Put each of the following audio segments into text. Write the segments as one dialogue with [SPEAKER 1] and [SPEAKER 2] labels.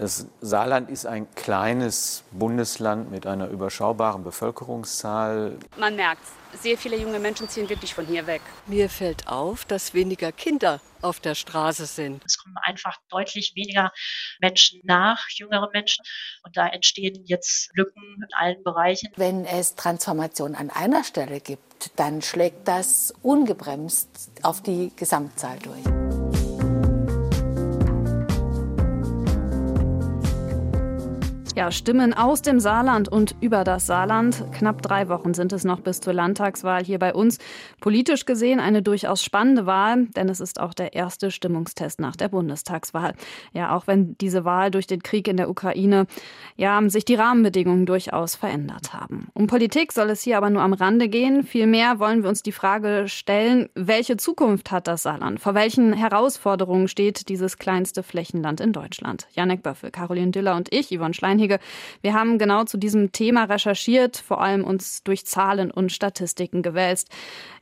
[SPEAKER 1] Das Saarland ist ein kleines Bundesland mit einer überschaubaren Bevölkerungszahl.
[SPEAKER 2] Man merkt, sehr viele junge Menschen ziehen wirklich von hier weg.
[SPEAKER 3] Mir fällt auf, dass weniger Kinder auf der Straße sind.
[SPEAKER 4] Es kommen einfach deutlich weniger Menschen nach, jüngere Menschen. Und da entstehen jetzt Lücken in allen Bereichen.
[SPEAKER 5] Wenn es Transformation an einer Stelle gibt, dann schlägt das ungebremst auf die Gesamtzahl durch.
[SPEAKER 6] Ja, Stimmen aus dem Saarland und über das Saarland. Knapp drei Wochen sind es noch bis zur Landtagswahl hier bei uns. Politisch gesehen eine durchaus spannende Wahl, denn es ist auch der erste Stimmungstest nach der Bundestagswahl. Ja, auch wenn diese Wahl durch den Krieg in der Ukraine, ja, sich die Rahmenbedingungen durchaus verändert haben. Um Politik soll es hier aber nur am Rande gehen. Vielmehr wollen wir uns die Frage stellen, welche Zukunft hat das Saarland? Vor welchen Herausforderungen steht dieses kleinste Flächenland in Deutschland? Janek Böffel, Caroline Diller und ich, Yvonne Schlein Steinhege. Wir haben genau zu diesem Thema recherchiert, vor allem uns durch Zahlen und Statistiken gewälzt.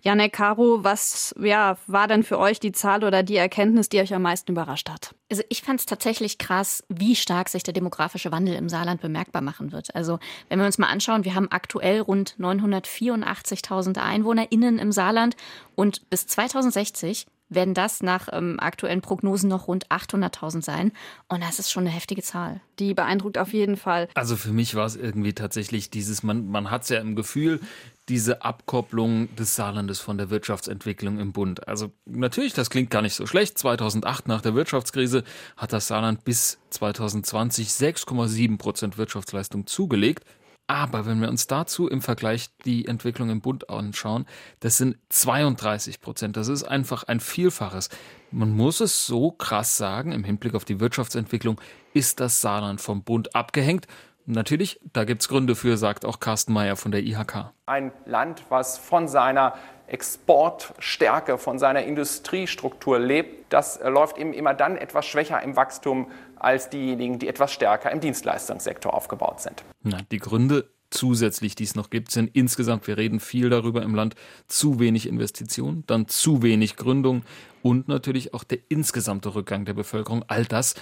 [SPEAKER 6] Janek Caro, was ja, war denn für euch die Zahl oder die Erkenntnis, die euch am meisten überrascht hat?
[SPEAKER 7] Also ich fand es tatsächlich krass, wie stark sich der demografische Wandel im Saarland bemerkbar machen wird. Also wenn wir uns mal anschauen, wir haben aktuell rund 984.000 EinwohnerInnen im Saarland und bis 2060 werden das nach ähm, aktuellen Prognosen noch rund 800.000 sein. Und das ist schon eine heftige Zahl.
[SPEAKER 6] Die beeindruckt auf jeden Fall.
[SPEAKER 8] Also für mich war es irgendwie tatsächlich dieses, man, man hat es ja im Gefühl, diese Abkopplung des Saarlandes von der Wirtschaftsentwicklung im Bund. Also natürlich, das klingt gar nicht so schlecht. 2008 nach der Wirtschaftskrise hat das Saarland bis 2020 6,7 Prozent Wirtschaftsleistung zugelegt. Aber wenn wir uns dazu im Vergleich die Entwicklung im Bund anschauen, das sind 32 Prozent. Das ist einfach ein Vielfaches. Man muss es so krass sagen, im Hinblick auf die Wirtschaftsentwicklung ist das Saarland vom Bund abgehängt. Natürlich, da gibt es Gründe für, sagt auch Carsten Mayer von der IHK.
[SPEAKER 9] Ein Land, was von seiner Exportstärke, von seiner Industriestruktur lebt, das läuft eben immer dann etwas schwächer im Wachstum als diejenigen, die etwas stärker im Dienstleistungssektor aufgebaut sind.
[SPEAKER 8] Na, die Gründe zusätzlich, die es noch gibt, sind insgesamt, wir reden viel darüber im Land, zu wenig Investitionen, dann zu wenig Gründung und natürlich auch der insgesamte Rückgang der Bevölkerung. All das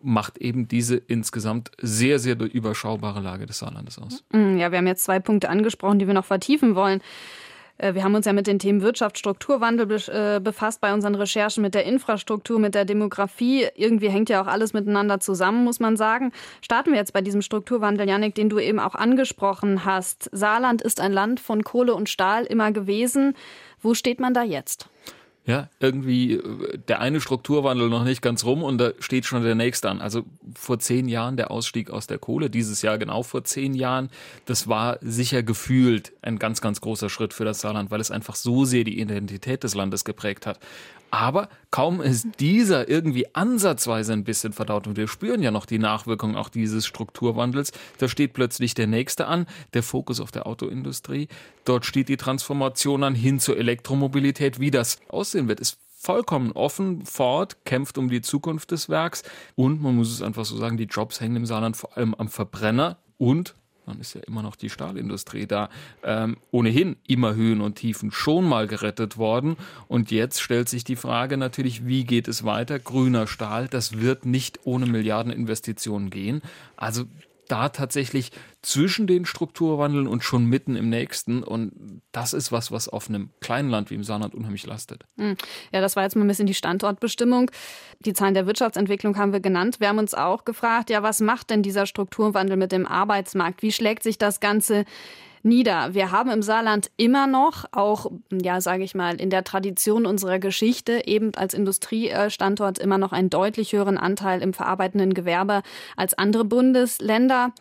[SPEAKER 8] macht eben diese insgesamt sehr, sehr überschaubare Lage des Saarlandes aus.
[SPEAKER 6] Ja, wir haben jetzt zwei Punkte angesprochen, die wir noch vertiefen wollen. Äh, wir haben uns ja mit den Themen Wirtschaft, Strukturwandel äh, befasst bei unseren Recherchen mit der Infrastruktur, mit der Demografie. Irgendwie hängt ja auch alles miteinander zusammen, muss man sagen. Starten wir jetzt bei diesem Strukturwandel, Janik, den du eben auch angesprochen hast. Saarland ist ein Land von Kohle und Stahl immer gewesen. Wo steht man da jetzt?
[SPEAKER 8] Ja, irgendwie äh, der eine Strukturwandel noch nicht ganz rum und da steht schon der nächste an. Also vor zehn Jahren der Ausstieg aus der Kohle, dieses Jahr genau vor zehn Jahren, das war sicher gefühlt ein ganz, ganz großer Schritt für das Saarland, weil es einfach so sehr die Identität des Landes geprägt hat. Aber kaum ist dieser irgendwie ansatzweise ein bisschen verdaut und wir spüren ja noch die Nachwirkungen auch dieses Strukturwandels, da steht plötzlich der nächste an, der Fokus auf der Autoindustrie. Dort steht die Transformation an hin zur Elektromobilität. Wie das aussehen wird, ist vollkommen offen. Ford kämpft um die Zukunft des Werks und man muss es einfach so sagen, die Jobs hängen im Saarland vor allem am Verbrenner und dann ist ja immer noch die Stahlindustrie da, ähm, ohnehin immer Höhen und Tiefen schon mal gerettet worden. Und jetzt stellt sich die Frage natürlich, wie geht es weiter? Grüner Stahl, das wird nicht ohne Milliardeninvestitionen gehen. Also da tatsächlich zwischen den Strukturwandeln und schon mitten im nächsten. Und das ist was, was auf einem kleinen Land wie im Saarland unheimlich lastet.
[SPEAKER 6] Hm. Ja, das war jetzt mal ein bisschen die Standortbestimmung. Die Zahlen der Wirtschaftsentwicklung haben wir genannt. Wir haben uns auch gefragt, ja, was macht denn dieser Strukturwandel mit dem Arbeitsmarkt? Wie schlägt sich das Ganze nieder. Wir haben im Saarland immer noch, auch, ja, sage ich mal, in der Tradition unserer Geschichte, eben als Industriestandort immer noch einen deutlich höheren Anteil im verarbeitenden Gewerbe als andere Bundesländer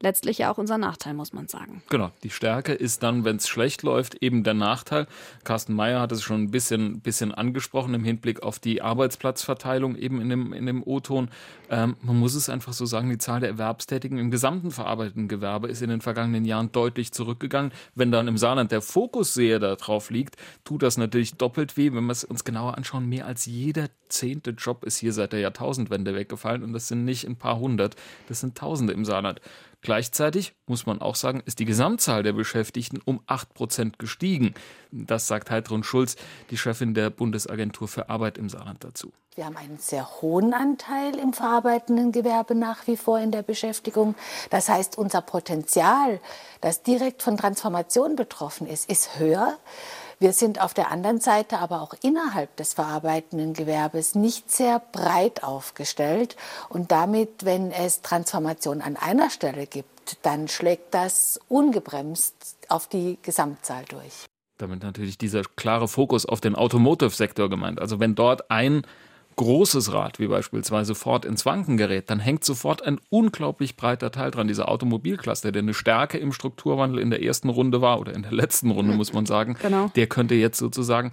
[SPEAKER 6] letztlich ja auch unser Nachteil, muss man sagen.
[SPEAKER 8] Genau, die Stärke ist dann, wenn es schlecht läuft, eben der Nachteil. Carsten Mayer hat es schon ein bisschen, bisschen angesprochen im Hinblick auf die Arbeitsplatzverteilung eben in dem, in dem O-Ton. Ähm, man muss es einfach so sagen, die Zahl der Erwerbstätigen im gesamten verarbeitenden Gewerbe ist in den vergangenen Jahren deutlich zurückgegangen. Wenn dann im Saarland der Fokus sehr darauf liegt, tut das natürlich doppelt weh. Wenn wir es uns genauer anschauen, mehr als jeder zehnte Job ist hier seit der Jahrtausendwende weggefallen und das sind nicht ein paar hundert, das sind Tausende im Saarland. Gleichzeitig muss man auch sagen, ist die Gesamtzahl der Beschäftigten um 8 Prozent gestiegen. Das sagt Heidrun Schulz, die Chefin der Bundesagentur für Arbeit im Saarland dazu.
[SPEAKER 5] Wir haben einen sehr hohen Anteil im verarbeitenden Gewerbe nach wie vor in der Beschäftigung. Das heißt, unser Potenzial, das direkt von Transformation betroffen ist, ist höher. Wir sind auf der anderen Seite aber auch innerhalb des verarbeitenden Gewerbes nicht sehr breit aufgestellt. Und damit, wenn es Transformation an einer Stelle gibt, dann schlägt das ungebremst auf die Gesamtzahl durch.
[SPEAKER 8] Damit natürlich dieser klare Fokus auf den Automotive-Sektor gemeint. Also wenn dort ein großes Rad, wie beispielsweise Ford, ins Wanken gerät, dann hängt sofort ein unglaublich breiter Teil dran. Dieser Automobilcluster, der eine Stärke im Strukturwandel in der ersten Runde war oder in der letzten Runde, muss man sagen, genau. der könnte jetzt sozusagen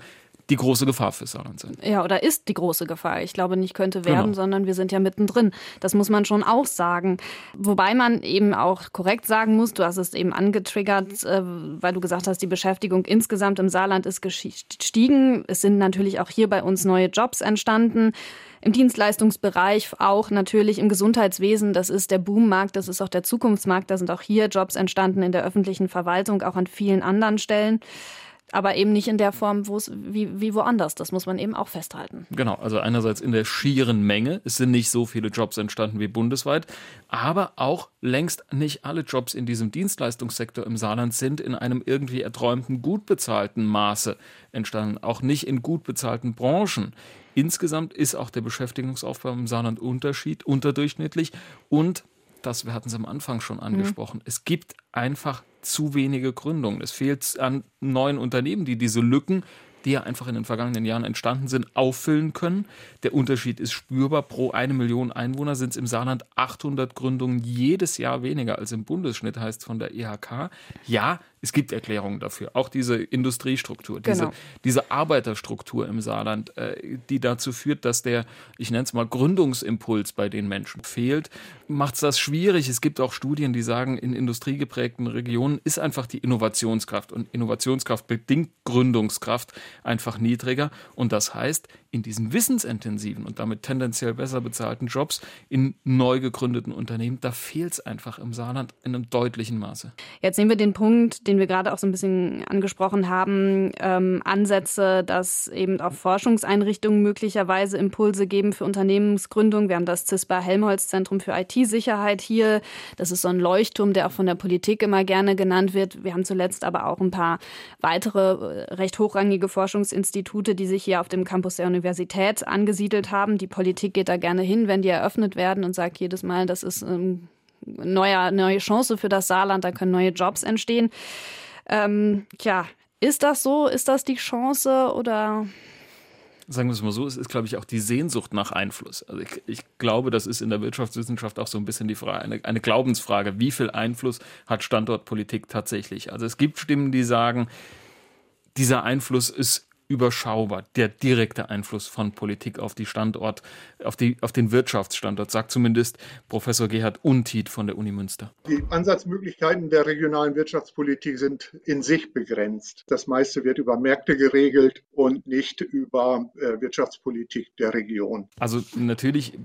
[SPEAKER 8] die große Gefahr für Saarland sein.
[SPEAKER 6] Ja, oder ist die große Gefahr. Ich glaube nicht könnte werden, genau. sondern wir sind ja mittendrin. Das muss man schon auch sagen. Wobei man eben auch korrekt sagen muss, du hast es eben angetriggert, äh, weil du gesagt hast, die Beschäftigung insgesamt im Saarland ist gestiegen. Es sind natürlich auch hier bei uns neue Jobs entstanden. Im Dienstleistungsbereich auch natürlich im Gesundheitswesen. Das ist der Boommarkt, das ist auch der Zukunftsmarkt. Da sind auch hier Jobs entstanden in der öffentlichen Verwaltung, auch an vielen anderen Stellen aber eben nicht in der Form, wo es wie, wie woanders. Das muss man eben auch festhalten.
[SPEAKER 8] Genau, also einerseits in der schieren Menge. Es sind nicht so viele Jobs entstanden wie bundesweit, aber auch längst nicht alle Jobs in diesem Dienstleistungssektor im Saarland sind in einem irgendwie erträumten, gut bezahlten Maße entstanden. Auch nicht in gut bezahlten Branchen. Insgesamt ist auch der Beschäftigungsaufbau im Saarland Unterschied, unterdurchschnittlich und das, wir hatten es am Anfang schon mhm. angesprochen, mhm. es gibt einfach zu wenige Gründungen. Es fehlt an neuen Unternehmen, die diese Lücken, die ja einfach in den vergangenen Jahren entstanden sind, auffüllen können. Der Unterschied ist spürbar. Pro eine Million Einwohner sind es im Saarland 800 Gründungen jedes Jahr weniger als im Bundesschnitt, heißt von der IHK. Ja, es gibt Erklärungen dafür. Auch diese Industriestruktur, diese, genau. diese Arbeiterstruktur im Saarland, äh, die dazu führt, dass der, ich nenne es mal, Gründungsimpuls bei den Menschen fehlt, macht es das schwierig. Es gibt auch Studien, die sagen, in industriegeprägten Regionen ist einfach die Innovationskraft und Innovationskraft bedingt Gründungskraft einfach niedriger. Und das heißt, in diesen wissensintensiven und damit tendenziell besser bezahlten Jobs in neu gegründeten Unternehmen, da fehlt es einfach im Saarland in einem deutlichen Maße.
[SPEAKER 6] Jetzt nehmen wir den Punkt, den wir gerade auch so ein bisschen angesprochen haben, ähm, Ansätze, dass eben auch Forschungseinrichtungen möglicherweise Impulse geben für Unternehmensgründung. Wir haben das CISPA Helmholtz Zentrum für IT-Sicherheit hier. Das ist so ein Leuchtturm, der auch von der Politik immer gerne genannt wird. Wir haben zuletzt aber auch ein paar weitere äh, recht hochrangige Forschungsinstitute, die sich hier auf dem Campus der Universität angesiedelt haben. Die Politik geht da gerne hin, wenn die eröffnet werden und sagt jedes Mal, das ist ähm, eine neue Chance für das Saarland, da können neue Jobs entstehen. Ähm, tja, ist das so? Ist das die Chance oder?
[SPEAKER 8] Sagen wir es mal so, es ist, glaube ich, auch die Sehnsucht nach Einfluss. Also ich, ich, glaube, das ist in der Wirtschaftswissenschaft auch so ein bisschen die Frage, eine, eine Glaubensfrage. Wie viel Einfluss hat Standortpolitik tatsächlich? Also es gibt Stimmen, die sagen, dieser Einfluss ist überschaubar, der direkte Einfluss von Politik auf die Standort, auf, die, auf den Wirtschaftsstandort, sagt zumindest Professor Gerhard Untied von der Uni Münster.
[SPEAKER 10] Die Ansatzmöglichkeiten der regionalen Wirtschaftspolitik sind in sich begrenzt. Das meiste wird über Märkte geregelt und nicht über äh, Wirtschaftspolitik der Region.
[SPEAKER 8] Also natürlich,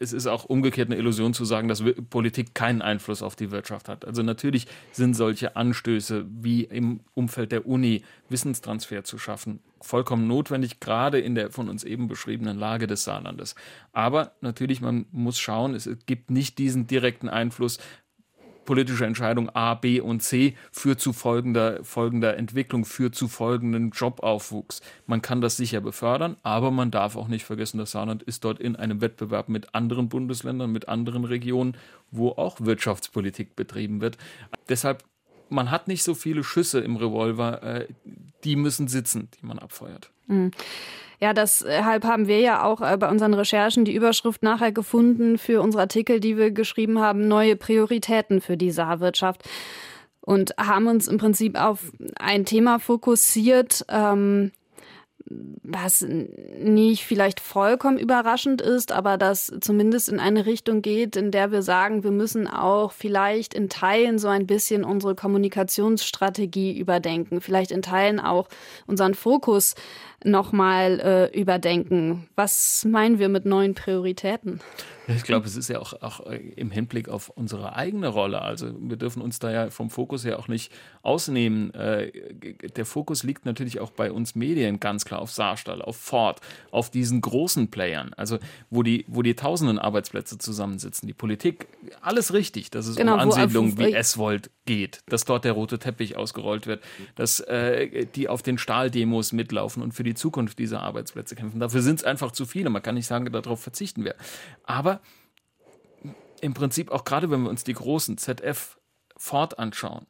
[SPEAKER 8] es ist auch umgekehrt eine Illusion zu sagen, dass Politik keinen Einfluss auf die Wirtschaft hat. Also natürlich sind solche Anstöße wie im Umfeld der Uni Wissenstransfer zu schaffen vollkommen notwendig, gerade in der von uns eben beschriebenen Lage des Saarlandes. Aber natürlich, man muss schauen, es gibt nicht diesen direkten Einfluss politische Entscheidung A, B und C führt zu folgender, folgender Entwicklung, führt zu folgendem Jobaufwuchs. Man kann das sicher befördern, aber man darf auch nicht vergessen, das Saarland ist dort in einem Wettbewerb mit anderen Bundesländern, mit anderen Regionen, wo auch Wirtschaftspolitik betrieben wird. Deshalb man hat nicht so viele Schüsse im Revolver, äh, die müssen sitzen, die man abfeuert. Mhm.
[SPEAKER 6] Ja, deshalb haben wir ja auch äh, bei unseren Recherchen die Überschrift nachher gefunden für unsere Artikel, die wir geschrieben haben, neue Prioritäten für die Saarwirtschaft. Und haben uns im Prinzip auf ein Thema fokussiert, ähm, was nicht vielleicht vollkommen überraschend ist, aber das zumindest in eine Richtung geht, in der wir sagen, wir müssen auch vielleicht in Teilen so ein bisschen unsere Kommunikationsstrategie überdenken, vielleicht in Teilen auch unseren Fokus nochmal äh, überdenken. Was meinen wir mit neuen Prioritäten?
[SPEAKER 8] Ich glaube, es ist ja auch, auch äh, im Hinblick auf unsere eigene Rolle. Also wir dürfen uns da ja vom Fokus ja auch nicht ausnehmen. Äh, der Fokus liegt natürlich auch bei uns Medien ganz klar auf Saarstahl, auf Ford, auf diesen großen Playern. Also wo die, wo die tausenden Arbeitsplätze zusammensitzen. Die Politik, alles richtig, dass es genau, um Ansiedlungen wie Eswold geht, dass dort der rote Teppich ausgerollt wird, dass äh, die auf den Stahldemos mitlaufen und für die Zukunft dieser Arbeitsplätze kämpfen. Dafür sind es einfach zu viele. Man kann nicht sagen, darauf verzichten wir. Aber im Prinzip auch gerade, wenn wir uns die großen ZF Ford anschauen,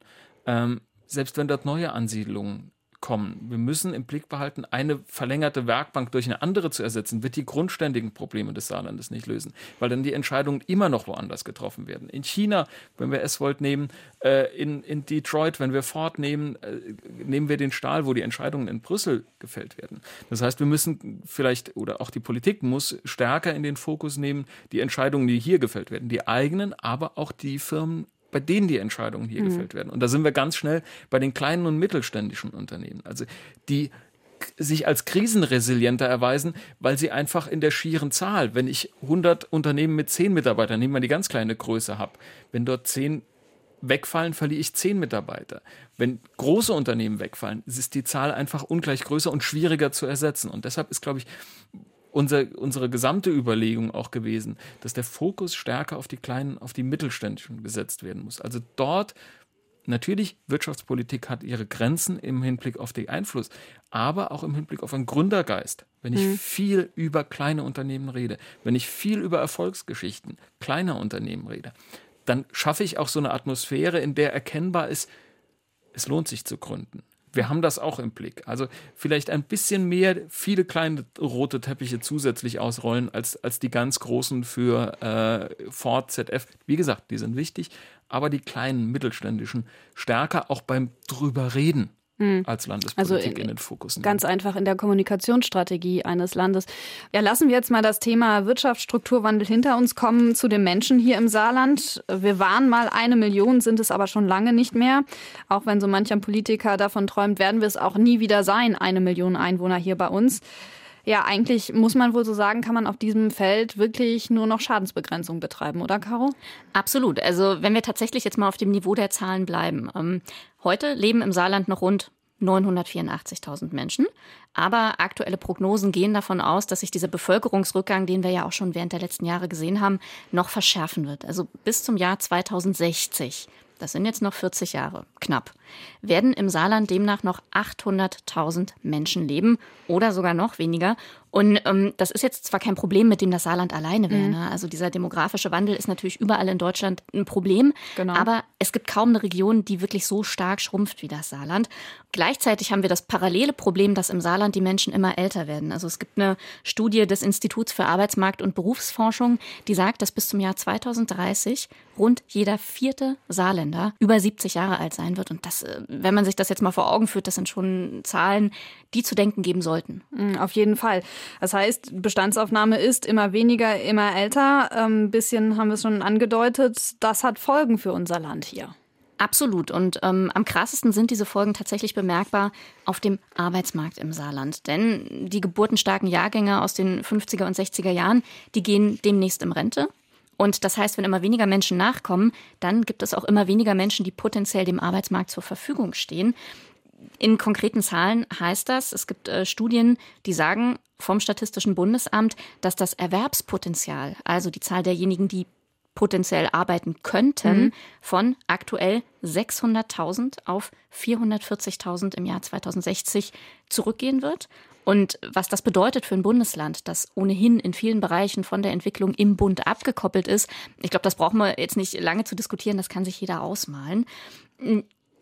[SPEAKER 8] ähm, selbst wenn dort neue Ansiedlungen kommen. Wir müssen im Blick behalten, eine verlängerte Werkbank durch eine andere zu ersetzen, wird die grundständigen Probleme des Saarlandes nicht lösen, weil dann die Entscheidungen immer noch woanders getroffen werden. In China, wenn wir Eswold nehmen, äh, in, in Detroit, wenn wir Ford nehmen, äh, nehmen wir den Stahl, wo die Entscheidungen in Brüssel gefällt werden. Das heißt, wir müssen vielleicht, oder auch die Politik muss stärker in den Fokus nehmen, die Entscheidungen, die hier gefällt werden, die eigenen, aber auch die Firmen bei denen die Entscheidungen hier mhm. gefällt werden. Und da sind wir ganz schnell bei den kleinen und mittelständischen Unternehmen. Also die sich als krisenresilienter erweisen, weil sie einfach in der schieren Zahl, wenn ich 100 Unternehmen mit 10 Mitarbeitern, nehmen wir die ganz kleine Größe habe, wenn dort 10 wegfallen, verliere ich 10 Mitarbeiter. Wenn große Unternehmen wegfallen, ist die Zahl einfach ungleich größer und schwieriger zu ersetzen. Und deshalb ist, glaube ich, unser, unsere gesamte Überlegung auch gewesen, dass der Fokus stärker auf die kleinen, auf die mittelständischen gesetzt werden muss. Also dort Natürlich, Wirtschaftspolitik hat ihre Grenzen im Hinblick auf den Einfluss, aber auch im Hinblick auf einen Gründergeist. Wenn ich mhm. viel über kleine Unternehmen rede, wenn ich viel über Erfolgsgeschichten kleiner Unternehmen rede, dann schaffe ich auch so eine Atmosphäre, in der erkennbar ist, es lohnt sich zu gründen wir haben das auch im Blick. Also vielleicht ein bisschen mehr viele kleine rote Teppiche zusätzlich ausrollen als, als die ganz großen für äh, Ford, ZF. Wie gesagt, die sind wichtig, aber die kleinen mittelständischen stärker auch beim drüber reden. Als Landespolitik also, in den Fokus nehmen.
[SPEAKER 6] Ganz einfach in der Kommunikationsstrategie eines Landes. Ja, lassen wir jetzt mal das Thema Wirtschaftsstrukturwandel hinter uns kommen zu den Menschen hier im Saarland. Wir waren mal eine Million, sind es aber schon lange nicht mehr. Auch wenn so mancher Politiker davon träumt, werden wir es auch nie wieder sein, eine Million Einwohner hier bei uns. Ja, eigentlich muss man wohl so sagen, kann man auf diesem Feld wirklich nur noch Schadensbegrenzung betreiben, oder Caro?
[SPEAKER 7] Absolut. Also wenn wir tatsächlich jetzt mal auf dem Niveau der Zahlen bleiben. Ähm, heute leben im Saarland noch rund 984.000 Menschen. Aber aktuelle Prognosen gehen davon aus, dass sich dieser Bevölkerungsrückgang, den wir ja auch schon während der letzten Jahre gesehen haben, noch verschärfen wird. Also bis zum Jahr 2060 das sind jetzt noch 40 Jahre, knapp, werden im Saarland demnach noch 800.000 Menschen leben oder sogar noch weniger. Und ähm, das ist jetzt zwar kein Problem, mit dem das Saarland alleine wäre. Mhm. Ne? Also dieser demografische Wandel ist natürlich überall in Deutschland ein Problem. Genau. Aber es gibt kaum eine Region, die wirklich so stark schrumpft wie das Saarland. Gleichzeitig haben wir das parallele Problem, dass im Saarland die Menschen immer älter werden. Also es gibt eine Studie des Instituts für Arbeitsmarkt und Berufsforschung, die sagt, dass bis zum Jahr 2030 rund jeder vierte Saarländer über 70 Jahre alt sein wird. Und das, äh, wenn man sich das jetzt mal vor Augen führt, das sind schon Zahlen, die zu denken geben sollten.
[SPEAKER 6] Mhm, auf jeden Fall. Das heißt, Bestandsaufnahme ist immer weniger, immer älter. Ein ähm, bisschen haben wir es schon angedeutet. Das hat Folgen für unser Land hier.
[SPEAKER 7] Absolut. Und ähm, am krassesten sind diese Folgen tatsächlich bemerkbar auf dem Arbeitsmarkt im Saarland. Denn die geburtenstarken Jahrgänge aus den 50er und 60er Jahren, die gehen demnächst in Rente. Und das heißt, wenn immer weniger Menschen nachkommen, dann gibt es auch immer weniger Menschen, die potenziell dem Arbeitsmarkt zur Verfügung stehen. In konkreten Zahlen heißt das, es gibt äh, Studien, die sagen vom Statistischen Bundesamt, dass das Erwerbspotenzial, also die Zahl derjenigen, die potenziell arbeiten könnten, mhm. von aktuell 600.000 auf 440.000 im Jahr 2060 zurückgehen wird. Und was das bedeutet für ein Bundesland, das ohnehin in vielen Bereichen von der Entwicklung im Bund abgekoppelt ist, ich glaube, das brauchen wir jetzt nicht lange zu diskutieren, das kann sich jeder ausmalen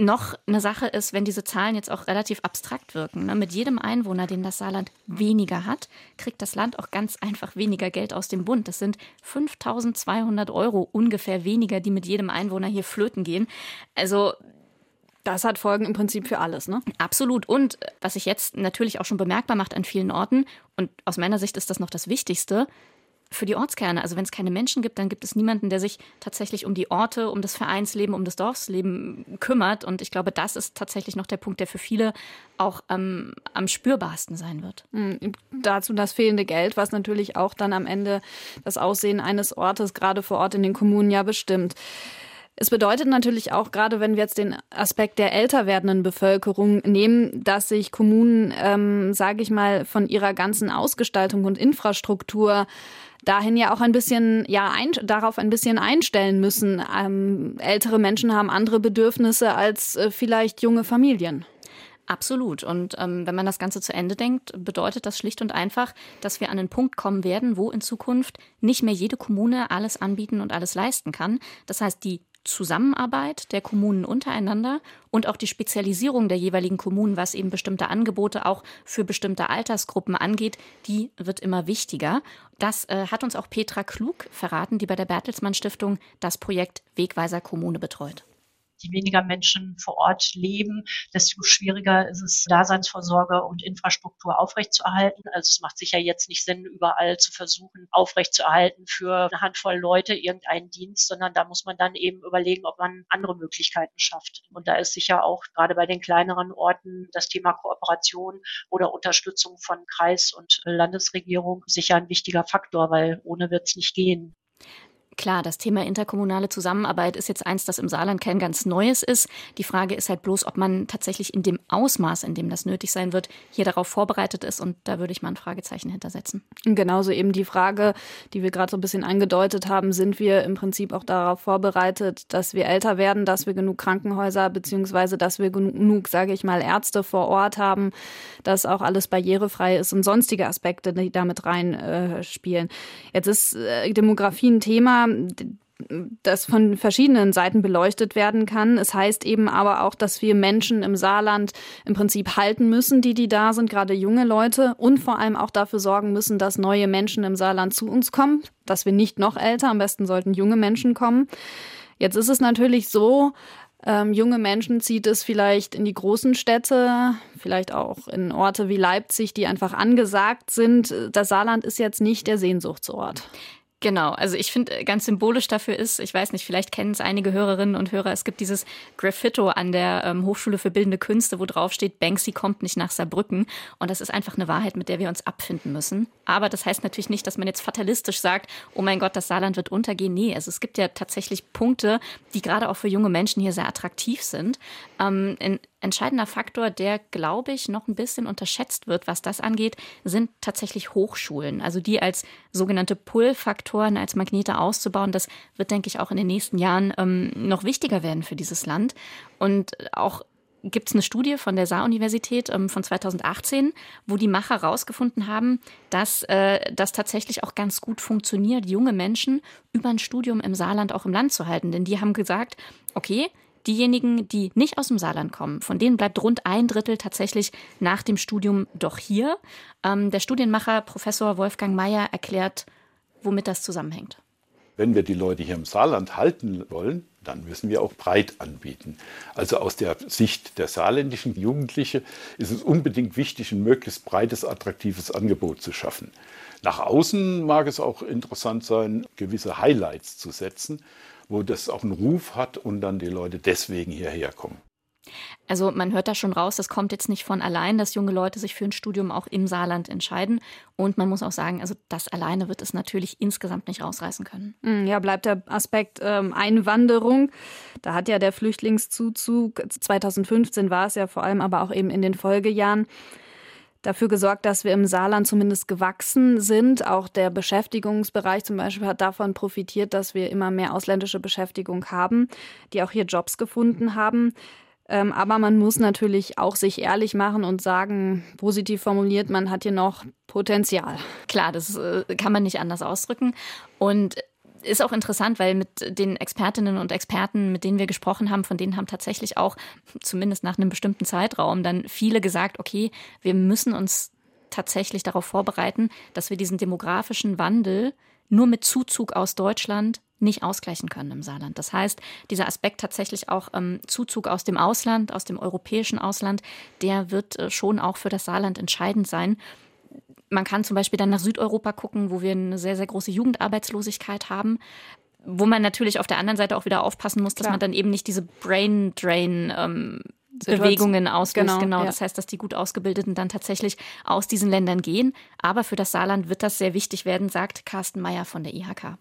[SPEAKER 7] noch eine Sache ist, wenn diese Zahlen jetzt auch relativ abstrakt wirken. Ne? Mit jedem Einwohner, den das Saarland weniger hat, kriegt das Land auch ganz einfach weniger Geld aus dem Bund. Das sind 5200 Euro ungefähr weniger, die mit jedem Einwohner hier flöten gehen. Also
[SPEAKER 6] das hat Folgen im Prinzip für alles, ne?
[SPEAKER 7] Absolut. Und was sich jetzt natürlich auch schon bemerkbar macht an vielen Orten, und aus meiner Sicht ist das noch das Wichtigste, für die Ortskerne. Also wenn es keine Menschen gibt, dann gibt es niemanden, der sich tatsächlich um die Orte, um das Vereinsleben, um das Dorfsleben kümmert. Und ich glaube, das ist tatsächlich noch der Punkt, der für viele auch ähm, am spürbarsten sein wird.
[SPEAKER 6] Mhm. Dazu das fehlende Geld, was natürlich auch dann am Ende das Aussehen eines Ortes, gerade vor Ort in den Kommunen, ja bestimmt. Es bedeutet natürlich auch, gerade wenn wir jetzt den Aspekt der älter werdenden Bevölkerung nehmen, dass sich Kommunen, ähm, sage ich mal, von ihrer ganzen Ausgestaltung und Infrastruktur dahin ja auch ein bisschen, ja, ein, darauf ein bisschen einstellen müssen. Ähm, ältere Menschen haben andere Bedürfnisse als äh, vielleicht junge Familien.
[SPEAKER 7] Absolut. Und ähm, wenn man das Ganze zu Ende denkt, bedeutet das schlicht und einfach, dass wir an einen Punkt kommen werden, wo in Zukunft nicht mehr jede Kommune alles anbieten und alles leisten kann. Das heißt, die Zusammenarbeit der Kommunen untereinander und auch die Spezialisierung der jeweiligen Kommunen, was eben bestimmte Angebote auch für bestimmte Altersgruppen angeht, die wird immer wichtiger. Das äh, hat uns auch Petra Klug verraten, die bei der Bertelsmann Stiftung das Projekt Wegweiser Kommune betreut
[SPEAKER 4] je weniger Menschen vor Ort leben, desto schwieriger ist es, Daseinsvorsorge und Infrastruktur aufrechtzuerhalten. Also es macht sicher jetzt nicht Sinn, überall zu versuchen, aufrechtzuerhalten für eine Handvoll Leute irgendeinen Dienst, sondern da muss man dann eben überlegen, ob man andere Möglichkeiten schafft. Und da ist sicher auch gerade bei den kleineren Orten das Thema Kooperation oder Unterstützung von Kreis- und Landesregierung sicher ein wichtiger Faktor, weil ohne wird es nicht gehen.
[SPEAKER 7] Klar, das Thema interkommunale Zusammenarbeit ist jetzt eins, das im Saarland kein ganz Neues ist. Die Frage ist halt bloß, ob man tatsächlich in dem Ausmaß, in dem das nötig sein wird, hier darauf vorbereitet ist. Und da würde ich mal ein Fragezeichen hintersetzen.
[SPEAKER 6] Genauso eben die Frage, die wir gerade so ein bisschen angedeutet haben, sind wir im Prinzip auch darauf vorbereitet, dass wir älter werden, dass wir genug Krankenhäuser beziehungsweise dass wir genug, sage ich mal, Ärzte vor Ort haben, dass auch alles barrierefrei ist und sonstige Aspekte, die damit reinspielen. Äh, Jetzt ist äh, Demografie ein Thema, das von verschiedenen Seiten beleuchtet werden kann. Es heißt eben aber auch, dass wir Menschen im Saarland im Prinzip halten müssen, die, die da sind, gerade junge Leute und vor allem auch dafür sorgen müssen, dass neue Menschen im Saarland zu uns kommen, dass wir nicht noch älter, am besten sollten junge Menschen kommen. Jetzt ist es natürlich so, ähm, junge Menschen zieht es vielleicht in die großen Städte, vielleicht auch in Orte wie Leipzig, die einfach angesagt sind. Das Saarland ist jetzt nicht der Sehnsuchtsort.
[SPEAKER 7] Genau, also ich finde äh, ganz symbolisch dafür ist, ich weiß nicht, vielleicht kennen es einige Hörerinnen und Hörer, es gibt dieses Graffito an der ähm, Hochschule für Bildende Künste, wo drauf steht, Banksy kommt nicht nach Saarbrücken. Und das ist einfach eine Wahrheit, mit der wir uns abfinden müssen. Aber das heißt natürlich nicht, dass man jetzt fatalistisch sagt, oh mein Gott, das Saarland wird untergehen. Nee, also es gibt ja tatsächlich Punkte, die gerade auch für junge Menschen hier sehr attraktiv sind. Ähm, in, entscheidender Faktor, der, glaube ich, noch ein bisschen unterschätzt wird, was das angeht, sind tatsächlich Hochschulen. Also die als sogenannte Pull-Faktoren, als Magnete auszubauen, das wird, denke ich, auch in den nächsten Jahren ähm, noch wichtiger werden für dieses Land. Und auch gibt es eine Studie von der Saar-Universität ähm, von 2018, wo die Macher herausgefunden haben, dass äh, das tatsächlich auch ganz gut funktioniert, junge Menschen über ein Studium im Saarland auch im Land zu halten. Denn die haben gesagt, okay, Diejenigen, die nicht aus dem Saarland kommen, von denen bleibt rund ein Drittel tatsächlich nach dem Studium doch hier. Ähm, der Studienmacher Professor Wolfgang Mayer erklärt, womit das zusammenhängt.
[SPEAKER 11] Wenn wir die Leute hier im Saarland halten wollen, dann müssen wir auch breit anbieten. Also aus der Sicht der saarländischen Jugendlichen ist es unbedingt wichtig, ein möglichst breites, attraktives Angebot zu schaffen. Nach außen mag es auch interessant sein, gewisse Highlights zu setzen wo das auch einen Ruf hat und dann die Leute deswegen hierher kommen.
[SPEAKER 7] Also man hört da schon raus, das kommt jetzt nicht von allein, dass junge Leute sich für ein Studium auch im Saarland entscheiden. Und man muss auch sagen, also das alleine wird es natürlich insgesamt nicht rausreißen können.
[SPEAKER 6] Hm, ja, bleibt der Aspekt ähm, Einwanderung. Da hat ja der Flüchtlingszuzug, 2015 war es ja vor allem, aber auch eben in den Folgejahren, dafür gesorgt, dass wir im Saarland zumindest gewachsen sind. Auch der Beschäftigungsbereich zum Beispiel hat davon profitiert, dass wir immer mehr ausländische Beschäftigung haben, die auch hier Jobs gefunden haben. Ähm, aber man muss natürlich auch sich ehrlich machen und sagen, positiv formuliert, man hat hier noch Potenzial.
[SPEAKER 7] Klar, das äh, kann man nicht anders ausdrücken. Und ist auch interessant, weil mit den Expertinnen und Experten, mit denen wir gesprochen haben, von denen haben tatsächlich auch, zumindest nach einem bestimmten Zeitraum, dann viele gesagt, okay, wir müssen uns tatsächlich darauf vorbereiten, dass wir diesen demografischen Wandel nur mit Zuzug aus Deutschland nicht ausgleichen können im Saarland. Das heißt, dieser Aspekt tatsächlich auch ähm, Zuzug aus dem Ausland, aus dem europäischen Ausland, der wird äh, schon auch für das Saarland entscheidend sein Man kann zum Beispiel dann nach Südeuropa gucken, wo wir eine sehr, sehr große Jugendarbeitslosigkeit haben wo man natürlich auf der anderen Seite auch wieder aufpassen muss, dass Klar. man dann eben nicht diese Brain Drain ähm, Bewegungen auslöst. Genau, genau. Ja. das heißt, dass die gut ausgebildeten dann tatsächlich aus diesen Ländern gehen. Aber für das Saarland wird das sehr wichtig werden, sagt Carsten Meyer von der IHK.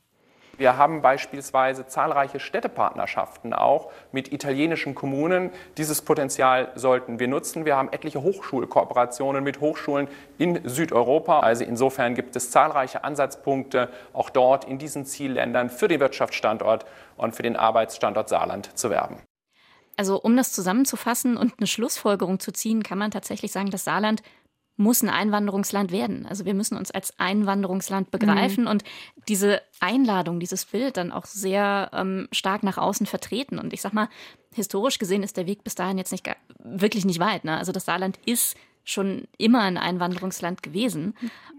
[SPEAKER 9] Wir haben beispielsweise zahlreiche Städtepartnerschaften auch mit italienischen Kommunen. Dieses Potenzial sollten wir nutzen. Wir haben etliche Hochschulkooperationen mit Hochschulen in Südeuropa. Also insofern gibt es zahlreiche Ansatzpunkte auch dort in diesen Zielländern für den Wirtschaftsstandort und für den Arbeitsstandort Saarland zu werben.
[SPEAKER 7] Also um das zusammenzufassen und eine Schlussfolgerung zu ziehen, kann man tatsächlich sagen, das Saarland muss ein Einwanderungsland werden. Also wir müssen uns als Einwanderungsland begreifen mhm. und diese Einladung, dieses Bild dann auch sehr ähm, stark nach außen vertreten. Und ich sag mal, historisch gesehen ist der Weg bis dahin jetzt nicht wirklich nicht weit. Ne? Also das Saarland ist schon immer ein Einwanderungsland gewesen.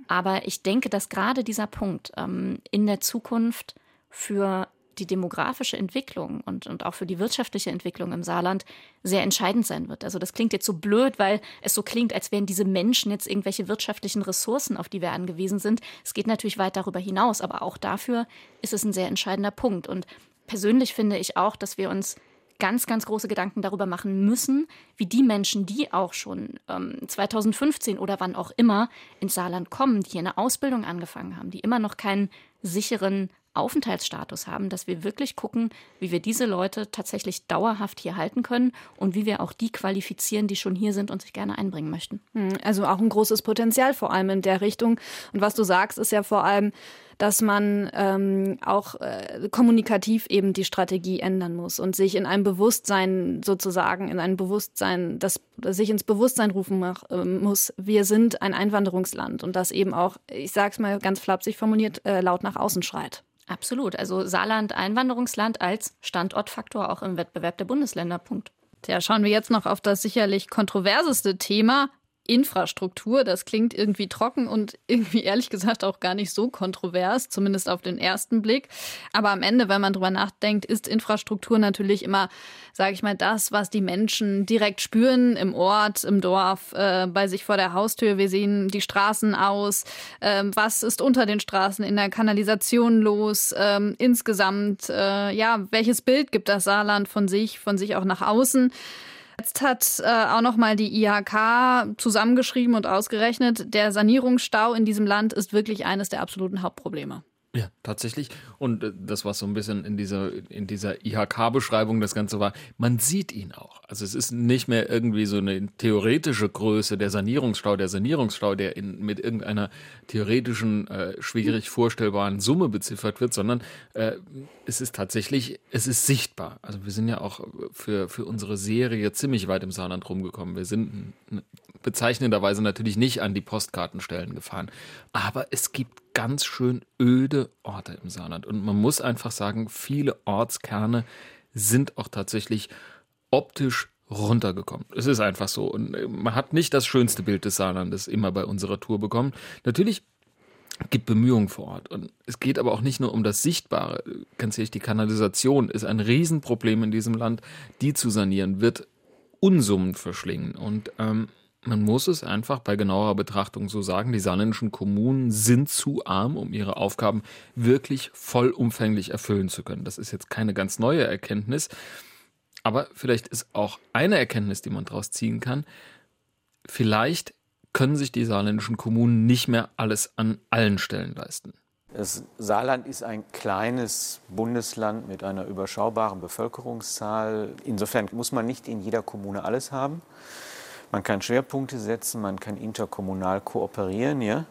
[SPEAKER 7] Aber ich denke, dass gerade dieser Punkt ähm, in der Zukunft für die demografische Entwicklung und, und auch für die wirtschaftliche Entwicklung im Saarland sehr entscheidend sein wird. Also das klingt jetzt so blöd, weil es so klingt, als wären diese Menschen jetzt irgendwelche wirtschaftlichen Ressourcen, auf die wir angewiesen sind. Es geht natürlich weit darüber hinaus, aber auch dafür ist es ein sehr entscheidender Punkt. Und persönlich finde ich auch, dass wir uns ganz, ganz große Gedanken darüber machen müssen, wie die Menschen, die auch schon ähm, 2015 oder wann auch immer ins Saarland kommen, die hier eine Ausbildung angefangen haben, die immer noch keinen sicheren Aufenthaltsstatus haben, dass wir wirklich gucken, wie wir diese Leute tatsächlich dauerhaft hier halten können und wie wir auch die qualifizieren, die schon hier sind und sich gerne einbringen möchten.
[SPEAKER 6] Hm, also auch ein großes Potenzial vor allem in der Richtung. Und was du sagst, ist ja vor allem, dass man ähm, auch äh, kommunikativ eben die Strategie ändern muss und sich in ein Bewusstsein sozusagen, in ein Bewusstsein, das sich ins Bewusstsein rufen mach, äh, muss, wir sind ein Einwanderungsland und das eben auch, ich sag's mal ganz flapsig formuliert, äh, laut nach außen schreit.
[SPEAKER 7] Absolut. Also Saarland Einwanderungsland als Standortfaktor auch im Wettbewerb der Bundesländer. Punkt.
[SPEAKER 6] Tja, schauen wir jetzt noch auf das sicherlich kontroverseste Thema Infrastruktur. Das klingt irgendwie trocken und irgendwie ehrlich gesagt auch gar nicht so kontrovers, zumindest auf den ersten Blick. Aber am Ende, wenn man drüber nachdenkt, ist Infrastruktur natürlich immer, sage ich mal, das, was die Menschen direkt spüren im Ort, im Dorf, äh, bei sich vor der Haustür. Wir sehen die Straßen aus. Ähm, was ist unter den Straßen in der Kanalisation los? Ähm, insgesamt, äh, ja, welches Bild gibt das Saarland von sich, von sich auch nach außen? Jetzt hat äh, auch noch mal die IHK zusammengeschrieben und ausgerechnet, der Sanierungsstau in diesem Land ist wirklich eines der absoluten Hauptprobleme.
[SPEAKER 8] Ja, tatsächlich. Und äh, das, was so ein bisschen in dieser, in dieser IHK-Beschreibung das Ganze war, man sieht ihn auch. Also es ist nicht mehr irgendwie so eine theoretische Größe, der Sanierungsstau, der Sanierungsstau, der in, mit irgendeiner theoretischen, äh, schwierig vorstellbaren Summe beziffert wird, sondern äh, es ist tatsächlich, es ist sichtbar. Also wir sind ja auch für, für unsere Serie ziemlich weit im Saarland rumgekommen. Wir sind bezeichnenderweise natürlich nicht an die Postkartenstellen gefahren. Aber es gibt ganz schön öde Orte im Saarland. Und man muss einfach sagen, viele Ortskerne sind auch tatsächlich optisch runtergekommen. Es ist einfach so. Und äh, man hat nicht das schönste Bild des Saarlandes immer bei unserer Tour bekommen. Natürlich gibt Bemühungen vor Ort. Und es geht aber auch nicht nur um das Sichtbare. Ganz ehrlich, die Kanalisation ist ein Riesenproblem in diesem Land. Die zu sanieren wird Unsummen verschlingen. Und ähm, man muss es einfach bei genauerer Betrachtung so sagen, die saarländischen Kommunen sind zu arm, um ihre Aufgaben wirklich vollumfänglich erfüllen zu können. Das ist jetzt keine ganz neue Erkenntnis, aber vielleicht ist auch eine Erkenntnis, die man daraus ziehen kann, vielleicht können sich die saarländischen Kommunen nicht mehr alles an allen Stellen leisten.
[SPEAKER 1] Das Saarland ist ein kleines Bundesland mit einer überschaubaren Bevölkerungszahl. Insofern muss man nicht in jeder Kommune alles haben. Man kann Schwerpunkte setzen, man kann interkommunal kooperieren. Ja?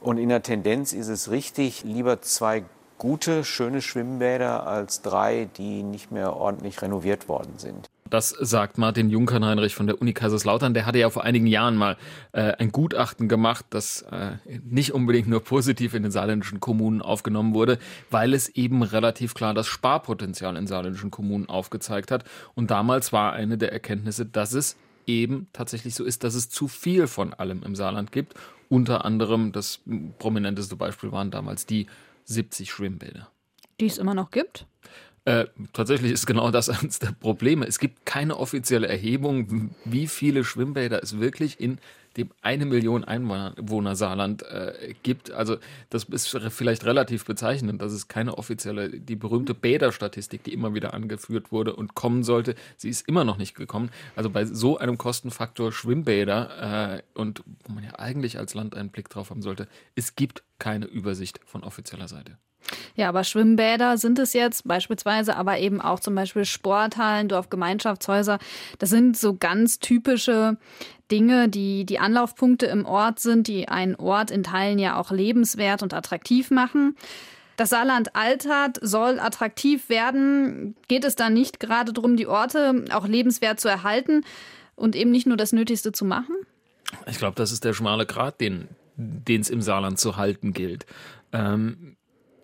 [SPEAKER 1] Und in der Tendenz ist es richtig, lieber zwei gute, schöne Schwimmbäder als drei, die nicht mehr ordentlich renoviert worden sind.
[SPEAKER 8] Das sagt Martin Junkernheinrich von der Uni Kaiserslautern. Der hatte ja vor einigen Jahren mal äh, ein Gutachten gemacht, das äh, nicht unbedingt nur positiv in den saarländischen Kommunen aufgenommen wurde, weil es eben relativ klar das Sparpotenzial in saarländischen Kommunen aufgezeigt hat. Und damals war eine der Erkenntnisse, dass es eben tatsächlich so ist, dass es zu viel von allem im Saarland gibt. Unter anderem das prominenteste Beispiel waren damals die 70 Schwimmbäder.
[SPEAKER 6] Die es immer noch gibt?
[SPEAKER 8] Äh, tatsächlich ist genau das eines der Probleme. Es gibt keine offizielle Erhebung, wie viele Schwimmbäder es wirklich in dem eine Million Einwohner Saarland äh, gibt. Also das ist vielleicht relativ bezeichnend, dass es keine offizielle, die berühmte Bäderstatistik, die immer wieder angeführt wurde und kommen sollte, sie ist immer noch nicht gekommen. Also bei so einem Kostenfaktor Schwimmbäder äh, und wo man ja eigentlich als Land einen Blick drauf haben sollte, es gibt keine Übersicht von offizieller Seite.
[SPEAKER 6] Ja, aber Schwimmbäder sind es jetzt beispielsweise, aber eben auch zum Beispiel Sporthallen, Dorfgemeinschaftshäuser. Das sind so ganz typische Dinge, die die Anlaufpunkte im Ort sind, die einen Ort in Teilen ja auch lebenswert und attraktiv machen. Das Saarland altert, soll attraktiv werden. Geht es dann nicht gerade darum, die Orte auch lebenswert zu erhalten und eben nicht nur das Nötigste zu machen?
[SPEAKER 8] Ich glaube, das ist der schmale Grat, den es im Saarland zu halten gilt. Ähm,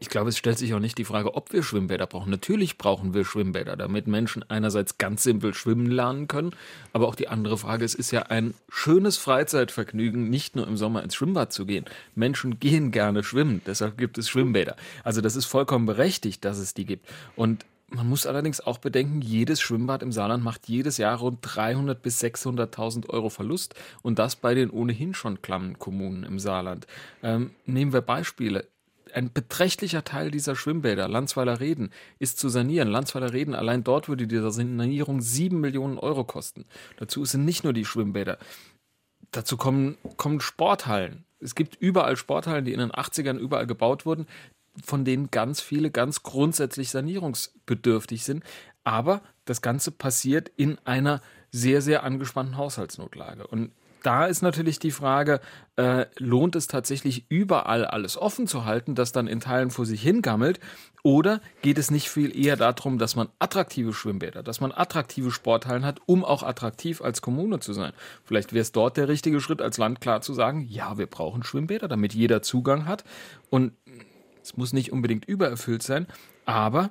[SPEAKER 8] ich glaube, es stellt sich auch nicht die Frage, ob wir Schwimmbäder brauchen. Natürlich brauchen wir Schwimmbäder, damit Menschen einerseits ganz simpel schwimmen lernen können, aber auch die andere Frage, es ist ja ein schönes Freizeitvergnügen, nicht nur im Sommer ins Schwimmbad zu gehen. Menschen gehen gerne schwimmen, deshalb gibt es Schwimmbäder. Also das ist vollkommen berechtigt, dass es die gibt. Und man muss allerdings auch bedenken, jedes Schwimmbad im Saarland macht jedes Jahr rund 300 bis 600.000 Euro Verlust und das bei den ohnehin schon klammen Kommunen im Saarland. Ähm, nehmen wir Beispiele ein beträchtlicher Teil dieser Schwimmbäder, Landsweiler Reden, ist zu sanieren. Landsweiler Reden, allein dort würde diese Sanierung sieben Millionen Euro kosten. Dazu sind nicht nur die Schwimmbäder. Dazu kommen, kommen Sporthallen. Es gibt überall Sporthallen, die in den 80ern überall gebaut wurden, von denen ganz viele ganz grundsätzlich sanierungsbedürftig sind. Aber das Ganze passiert in einer sehr, sehr angespannten Haushaltsnotlage. Und da ist natürlich die Frage, äh, lohnt es tatsächlich überall alles offen zu halten, das dann in Teilen vor sich hingammelt? Oder geht es nicht viel eher darum, dass man attraktive Schwimmbäder, dass man attraktive Sporthallen hat, um auch attraktiv als Kommune zu sein? Vielleicht wäre es dort der richtige Schritt, als Land klar zu sagen, ja, wir brauchen Schwimmbäder, damit jeder Zugang hat. Und es muss nicht unbedingt übererfüllt sein, aber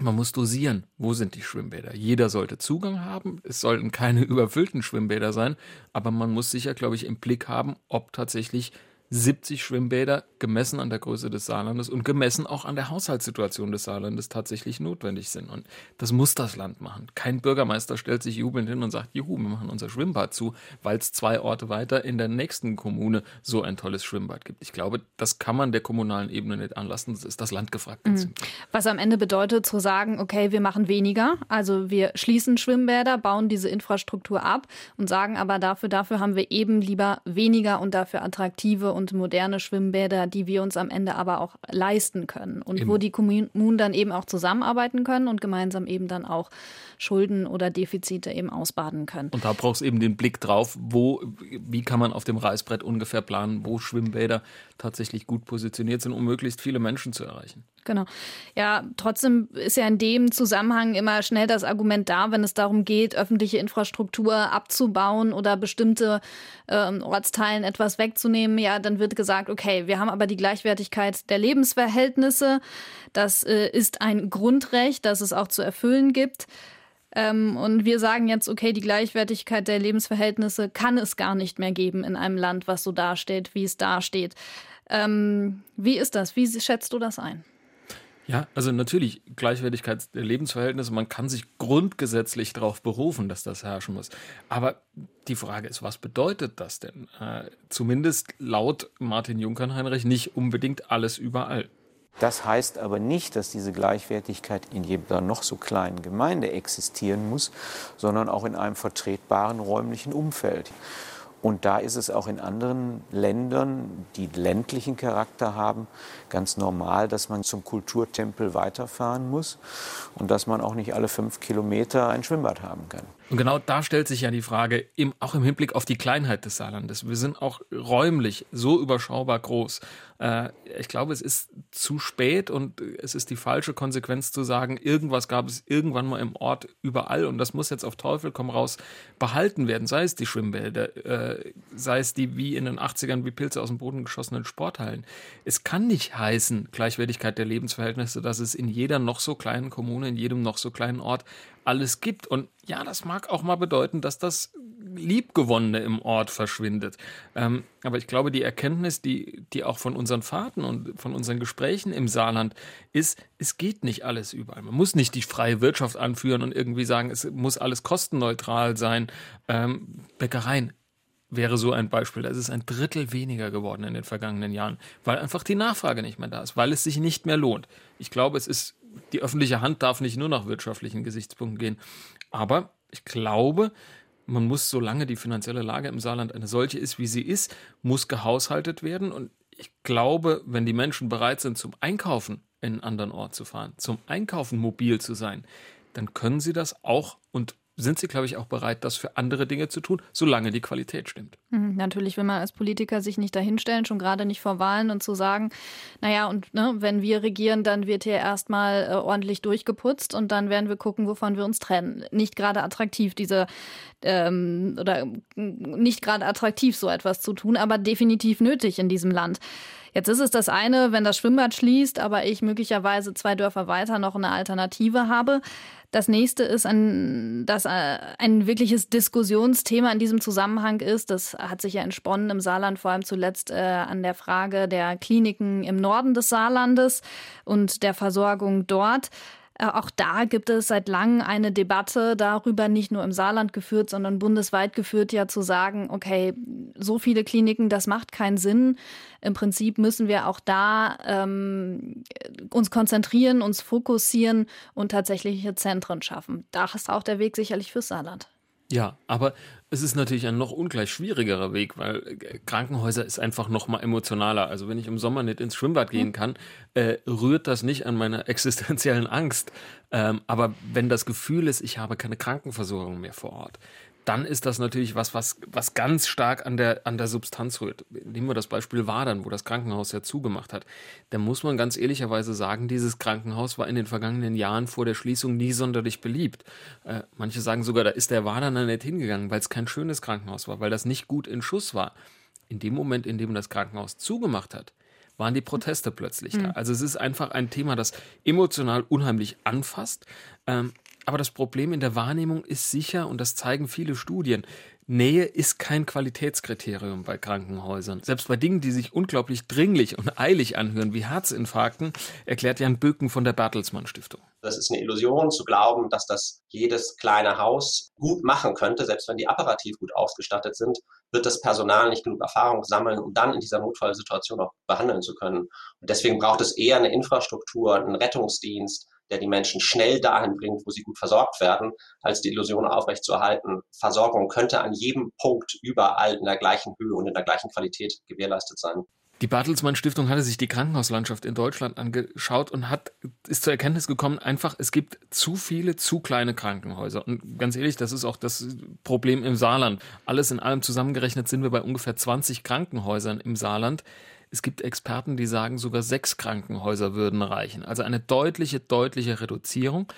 [SPEAKER 8] man muss dosieren, wo sind die Schwimmbäder. Jeder sollte Zugang haben. Es sollten keine überfüllten Schwimmbäder sein, aber man muss sicher, glaube ich, im Blick haben, ob tatsächlich 70 Schwimmbäder gemessen an der Größe des Saarlandes und gemessen auch an der Haushaltssituation des Saarlandes tatsächlich notwendig sind. Und das muss das Land machen. Kein Bürgermeister stellt sich jubelnd hin und sagt, juhu, wir machen unser Schwimmbad zu, weil es zwei Orte weiter in der nächsten Kommune so ein tolles Schwimmbad gibt. Ich glaube, das kann man der kommunalen Ebene nicht anlassen. Das ist das Land gefragt. Mhm.
[SPEAKER 6] Was am Ende bedeutet zu sagen, okay, wir machen weniger. Also wir schließen Schwimmbäder, bauen diese Infrastruktur ab und sagen aber dafür, dafür haben wir eben lieber weniger und dafür attraktive und moderne Schwimmbäder, die wir uns am Ende aber auch leisten können und eben. wo die Kommunen dann eben auch zusammenarbeiten können und gemeinsam eben dann auch Schulden oder Defizite eben ausbaden können.
[SPEAKER 8] Und da brauchst eben den Blick drauf, wo, wie kann man auf dem Reißbrett ungefähr planen, wo Schwimmbäder tatsächlich gut positioniert sind, um möglichst viele Menschen zu erreichen.
[SPEAKER 6] Genau. Ja, trotzdem ist ja in dem Zusammenhang immer schnell das Argument da, wenn es darum geht, öffentliche Infrastruktur abzubauen oder bestimmte äh, Ortsteilen etwas wegzunehmen. Ja, dann wird gesagt, okay, wir haben aber die Gleichwertigkeit der Lebensverhältnisse. Das äh, ist ein Grundrecht, das es auch zu erfüllen gibt. Ähm, und wir sagen jetzt, okay, die Gleichwertigkeit der Lebensverhältnisse kann es gar nicht mehr geben in einem Land, was so dasteht, wie es dasteht. Ähm, wie ist das? Wie schätzt du das ein?
[SPEAKER 8] Ja, also natürlich Gleichwertigkeit der Lebensverhältnisse, man kann sich grundgesetzlich darauf berufen, dass das herrschen muss. Aber die Frage ist, was bedeutet das denn? Äh, zumindest laut Martin Junkernheinrich nicht unbedingt alles überall.
[SPEAKER 1] Das heißt aber nicht, dass diese Gleichwertigkeit in jeder noch so kleinen Gemeinde existieren muss, sondern auch in einem vertretbaren räumlichen Umfeld. Und da ist es auch in anderen Ländern, die ländlichen Charakter haben, ganz normal, dass man zum Kulturtempel weiterfahren muss und dass man auch nicht alle fünf Kilometer ein Schwimmbad haben kann.
[SPEAKER 8] Und genau da stellt sich ja die Frage, auch im Hinblick auf die Kleinheit des Saarlandes. Wir sind auch räumlich so überschaubar groß. Äh, ich glaube, es ist zu spät und es ist die falsche Konsequenz zu sagen, irgendwas gab es irgendwann mal im Ort überall und das muss jetzt auf Teufel komm raus behalten werden. Sei es die Schwimmbäder, äh, sei es die wie in den 80ern wie Pilze aus dem Boden geschossenen Sporthallen. Es kann nicht heißen, Gleichwertigkeit der Lebensverhältnisse, dass es in jeder noch so kleinen Kommune, in jedem noch so kleinen Ort alles gibt. Und ja, das mag auch mal bedeuten, dass das Liebgewonnene im Ort verschwindet. Ähm, aber ich glaube, die Erkenntnis, die, die auch von unseren Fahrten und von unseren Gesprächen im Saarland ist, es geht nicht alles überall. Man muss nicht die freie Wirtschaft anführen und irgendwie sagen, es muss alles kostenneutral sein. Ähm, Bäckereien, wäre so ein Beispiel. Es ist ein Drittel weniger geworden in den vergangenen Jahren, weil einfach die Nachfrage nicht mehr da ist, weil es sich nicht mehr lohnt. Ich glaube, es ist, die öffentliche Hand darf nicht nur nach wirtschaftlichen Gesichtspunkten gehen. Aber ich glaube, man muss, solange die finanzielle Lage im Saarland eine solche ist, wie sie ist, muss gehaushaltet werden. Und ich glaube, wenn die Menschen bereit sind, zum Einkaufen in einen anderen Ort zu fahren, zum Einkaufen mobil zu sein, dann können sie das auch und sind sie, glaube ich, auch bereit, das für andere Dinge zu tun, solange die Qualität stimmt.
[SPEAKER 6] Mhm, natürlich will man als Politiker sich nicht dahinstellen, schon gerade nicht vor Wahlen und zu sagen, naja, und ne, wenn wir regieren, dann wird hier erstmal äh, ordentlich durchgeputzt und dann werden wir gucken, wovon wir uns trennen. Nicht gerade attraktiv, diese ähm, oder nicht gerade attraktiv, so etwas zu tun, aber definitiv nötig in diesem Land. Jetzt ist es das eine, wenn das Schwimmbad schließt, aber ich möglicherweise zwei Dörfer weiter noch eine Alternative habe. Das nächste ist, ein, dass äh, ein wirkliches Diskussionsthema in diesem Zusammenhang ist. Das hat sich ja entsponnen im Saarland, vor allem zuletzt äh, an der Frage der Kliniken im Norden des Saarlandes und der Versorgung dort. Äh, auch da gibt es seit langem eine Debatte darüber, nicht nur im Saarland geführt, sondern bundesweit geführt, ja zu sagen, okay, so viele Kliniken, das macht keinen Sinn. Im Prinzip müssen wir auch da ähm, uns konzentrieren, uns fokussieren und tatsächliche Zentren schaffen. Da ist auch der Weg sicherlich fürs Saarland.
[SPEAKER 8] Ja, aber es ist natürlich ein noch ungleich schwierigerer Weg, weil äh, Krankenhäuser ist einfach noch mal emotionaler. Also wenn ich im Sommer nicht ins Schwimmbad gehen kann, äh, rührt das nicht an meiner existenziellen Angst. Ähm, aber wenn das Gefühl ist, ich habe keine Krankenversorgung mehr vor Ort, dann ist das natürlich was, was, was ganz stark an der, an der Substanz rührt. Nehmen wir das Beispiel Wadern, wo das Krankenhaus ja zugemacht hat. Da muss man ganz ehrlicherweise sagen, dieses Krankenhaus war in den vergangenen Jahren vor der Schließung nie sonderlich beliebt. Äh, manche sagen sogar, da ist der Waderner nicht hingegangen, weil es kein schönes Krankenhaus war, weil das nicht gut in Schuss war. In dem Moment, in dem das Krankenhaus zugemacht hat, waren die Proteste plötzlich da. Hm. Also es ist einfach ein Thema, das emotional unheimlich anfasst. Ähm, aber das Problem in der Wahrnehmung ist sicher, und das zeigen viele Studien, Nähe ist kein Qualitätskriterium bei Krankenhäusern. Selbst bei Dingen, die sich unglaublich dringlich und eilig anhören, wie Herzinfarkten, erklärt Jan Böken von der Bertelsmann Stiftung.
[SPEAKER 12] Das ist eine Illusion zu glauben, dass das jedes kleine Haus gut machen könnte. Selbst wenn die apparativ gut ausgestattet sind, wird das Personal nicht genug Erfahrung sammeln, um dann in dieser Notfallsituation auch behandeln zu können. Und deswegen braucht es eher eine Infrastruktur, einen Rettungsdienst, der die Menschen schnell dahin bringt, wo sie gut versorgt werden, als die Illusion aufrechtzuerhalten, Versorgung könnte an jedem Punkt überall in der gleichen Höhe und in der gleichen Qualität gewährleistet sein.
[SPEAKER 8] Die Bartelsmann Stiftung hatte sich die Krankenhauslandschaft in Deutschland angeschaut und hat, ist zur Erkenntnis gekommen, einfach, es gibt zu viele, zu kleine Krankenhäuser. Und ganz ehrlich, das ist auch das Problem im Saarland. Alles in allem zusammengerechnet sind wir bei ungefähr 20 Krankenhäusern im Saarland. Es gibt Experten, die sagen, sogar sechs Krankenhäuser würden reichen. Also eine deutliche, deutliche Reduzierung.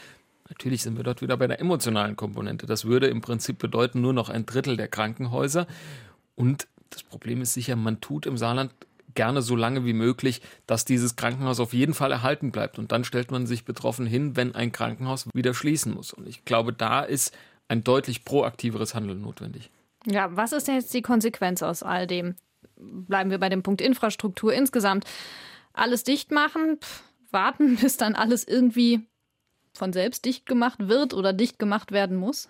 [SPEAKER 8] Natürlich sind wir dort wieder bei der emotionalen Komponente. Das würde im Prinzip bedeuten, nur noch ein Drittel der Krankenhäuser. Und das Problem ist sicher, man tut im Saarland gerne so lange wie möglich, dass dieses Krankenhaus auf jeden Fall erhalten bleibt. Und dann stellt man sich betroffen hin, wenn ein Krankenhaus wieder schließen muss. Und ich glaube, da ist ein deutlich proaktiveres Handeln notwendig.
[SPEAKER 6] Ja, was ist denn jetzt die Konsequenz aus all dem? Bleiben wir bei dem Punkt Infrastruktur insgesamt. Alles dicht machen, pff, warten, bis dann alles irgendwie von selbst dicht gemacht wird oder dicht gemacht werden muss?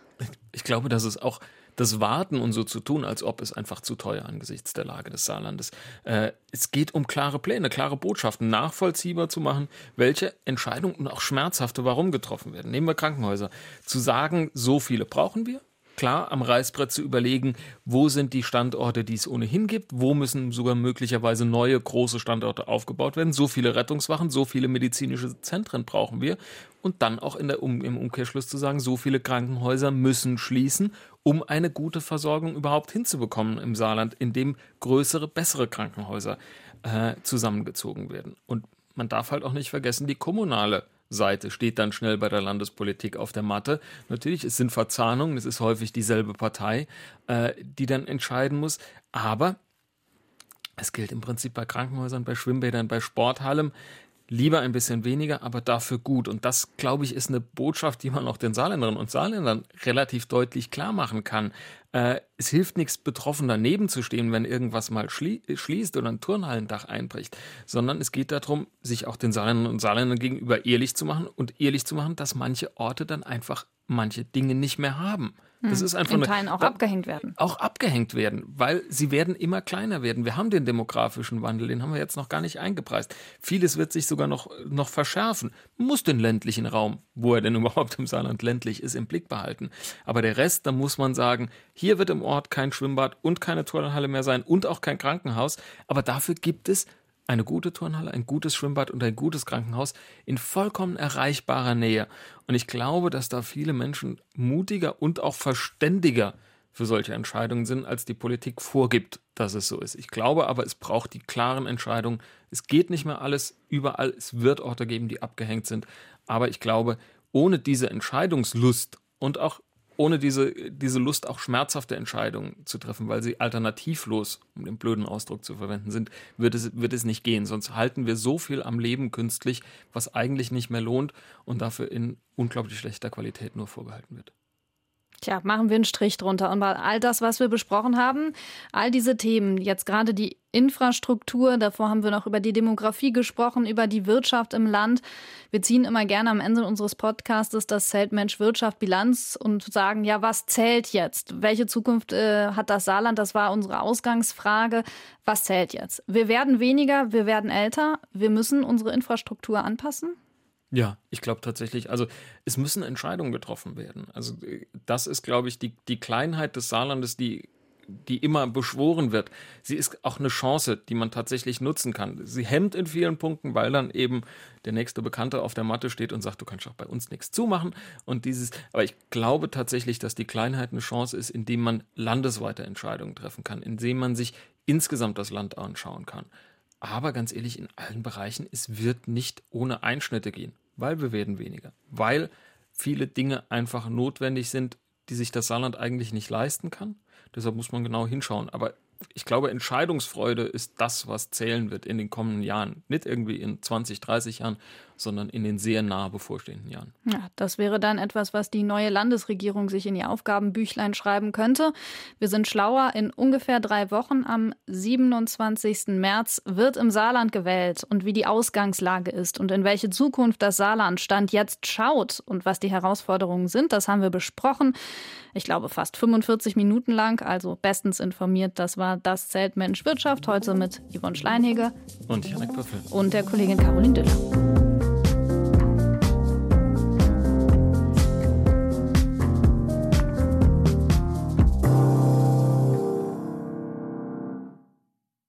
[SPEAKER 8] Ich glaube, dass es auch das Warten und so zu tun, als ob es einfach zu teuer angesichts der Lage des Saarlandes. Äh, es geht um klare Pläne, klare Botschaften, nachvollziehbar zu machen, welche Entscheidungen und auch schmerzhafte warum getroffen werden. Nehmen wir Krankenhäuser. Zu sagen, so viele brauchen wir, klar am Reißbrett zu überlegen, wo sind die Standorte, die es ohnehin gibt, wo müssen sogar möglicherweise neue große Standorte aufgebaut werden. So viele Rettungswachen, so viele medizinische Zentren brauchen wir. Und dann auch der um, im Umkehrschluss zu sagen, so viele Krankenhäuser müssen schließen, um eine gute Versorgung überhaupt hinzubekommen im Saarland, in dem größere, bessere Krankenhäuser äh, zusammengezogen werden. Und man darf halt auch nicht vergessen, die kommunale Seite steht dann schnell bei der Landespolitik auf der Matte. Natürlich, es sind Verzahnungen, es ist häufig dieselbe Partei, äh, die dann entscheiden muss. Aber es gilt im Prinzip bei Krankenhäusern, bei Schwimmbädern, bei Sporthallen. Lieber ein bisschen weniger, aber dafür gut. Und das, glaube ich, ist eine Botschaft, die man auch den Saarländerinnen und Saarländern relativ deutlich klar machen kann. Äh, es hilft nichts, betroffen daneben zu stehen, wenn irgendwas mal schlie schließt oder ein Turnhallendach einbricht, sondern es geht darum, sich auch den Saarländerinnen und Saarländern gegenüber ehrlich zu machen und ehrlich zu machen, dass manche Orte dann einfach manche Dinge nicht mehr haben. Das hm. ist einfach
[SPEAKER 6] in Teilen auch eine, abgehängt werden.
[SPEAKER 8] Auch abgehängt werden, weil sie werden immer kleiner werden. Wir haben den demografischen Wandel, den haben wir jetzt noch gar nicht eingepreist. Vieles wird sich sogar noch, noch verschärfen. Man muss den ländlichen Raum, wo er denn überhaupt im Saarland ländlich ist, im Blick behalten. Aber der Rest, da muss man sagen, hier wird im Ort kein Schwimmbad und keine Turnhalle mehr sein und auch kein Krankenhaus. Aber dafür gibt es eine gute Turnhalle, ein gutes Schwimmbad und ein gutes Krankenhaus in vollkommen erreichbarer Nähe. Und ich glaube, dass da viele Menschen mutiger und auch verständiger für solche Entscheidungen sind, als die Politik vorgibt, dass es so ist. Ich glaube aber, es braucht die klaren Entscheidungen. Es geht nicht mehr alles überall. Es wird Orte geben, die abgehängt sind. Aber ich glaube, ohne diese Entscheidungslust und auch ohne diese, diese Lust, auch schmerzhafte Entscheidungen zu treffen, weil sie alternativlos, um den blöden Ausdruck zu verwenden, sind, wird es, wird es nicht gehen. Sonst halten wir so viel am Leben künstlich, was eigentlich nicht mehr lohnt und dafür in unglaublich schlechter Qualität nur vorgehalten wird.
[SPEAKER 6] Tja, machen wir einen Strich drunter. Und all das, was wir besprochen haben, all diese Themen, jetzt gerade die Infrastruktur, davor haben wir noch über die Demografie gesprochen, über die Wirtschaft im Land. Wir ziehen immer gerne am Ende unseres Podcasts das Zelt Mensch Wirtschaft Bilanz und sagen, ja, was zählt jetzt? Welche Zukunft äh, hat das Saarland? Das war unsere Ausgangsfrage. Was zählt jetzt? Wir werden weniger, wir werden älter, wir müssen unsere Infrastruktur anpassen.
[SPEAKER 8] Ja, ich glaube tatsächlich, also es müssen Entscheidungen getroffen werden. Also das ist, glaube ich, die, die Kleinheit des Saarlandes, die, die immer beschworen wird. Sie ist auch eine Chance, die man tatsächlich nutzen kann. Sie hemmt in vielen Punkten, weil dann eben der nächste Bekannte auf der Matte steht und sagt, du kannst auch bei uns nichts zumachen. Und dieses, aber ich glaube tatsächlich, dass die Kleinheit eine Chance ist, indem man landesweite Entscheidungen treffen kann, indem man sich insgesamt das Land anschauen kann. Aber ganz ehrlich, in allen Bereichen, es wird nicht ohne Einschnitte gehen weil wir werden weniger, weil viele Dinge einfach notwendig sind, die sich das Saarland eigentlich nicht leisten kann. Deshalb muss man genau hinschauen. Aber ich glaube, Entscheidungsfreude ist das, was zählen wird in den kommenden Jahren. Nicht irgendwie in 20, 30 Jahren, sondern in den sehr nah bevorstehenden Jahren.
[SPEAKER 6] Ja, das wäre dann etwas, was die neue Landesregierung sich in ihr Aufgabenbüchlein schreiben könnte. Wir sind schlauer. In ungefähr drei Wochen am 27. März wird im Saarland gewählt und wie die Ausgangslage ist und in welche Zukunft das Saarland Stand jetzt schaut und was die Herausforderungen sind, das haben wir besprochen. Ich glaube fast 45 Minuten lang, also bestens informiert. Das war das Zelt Mensch Wirtschaft heute mit Yvonne Schleinhege
[SPEAKER 8] und Janik Büffel
[SPEAKER 6] und der Kollegin Caroline Düller.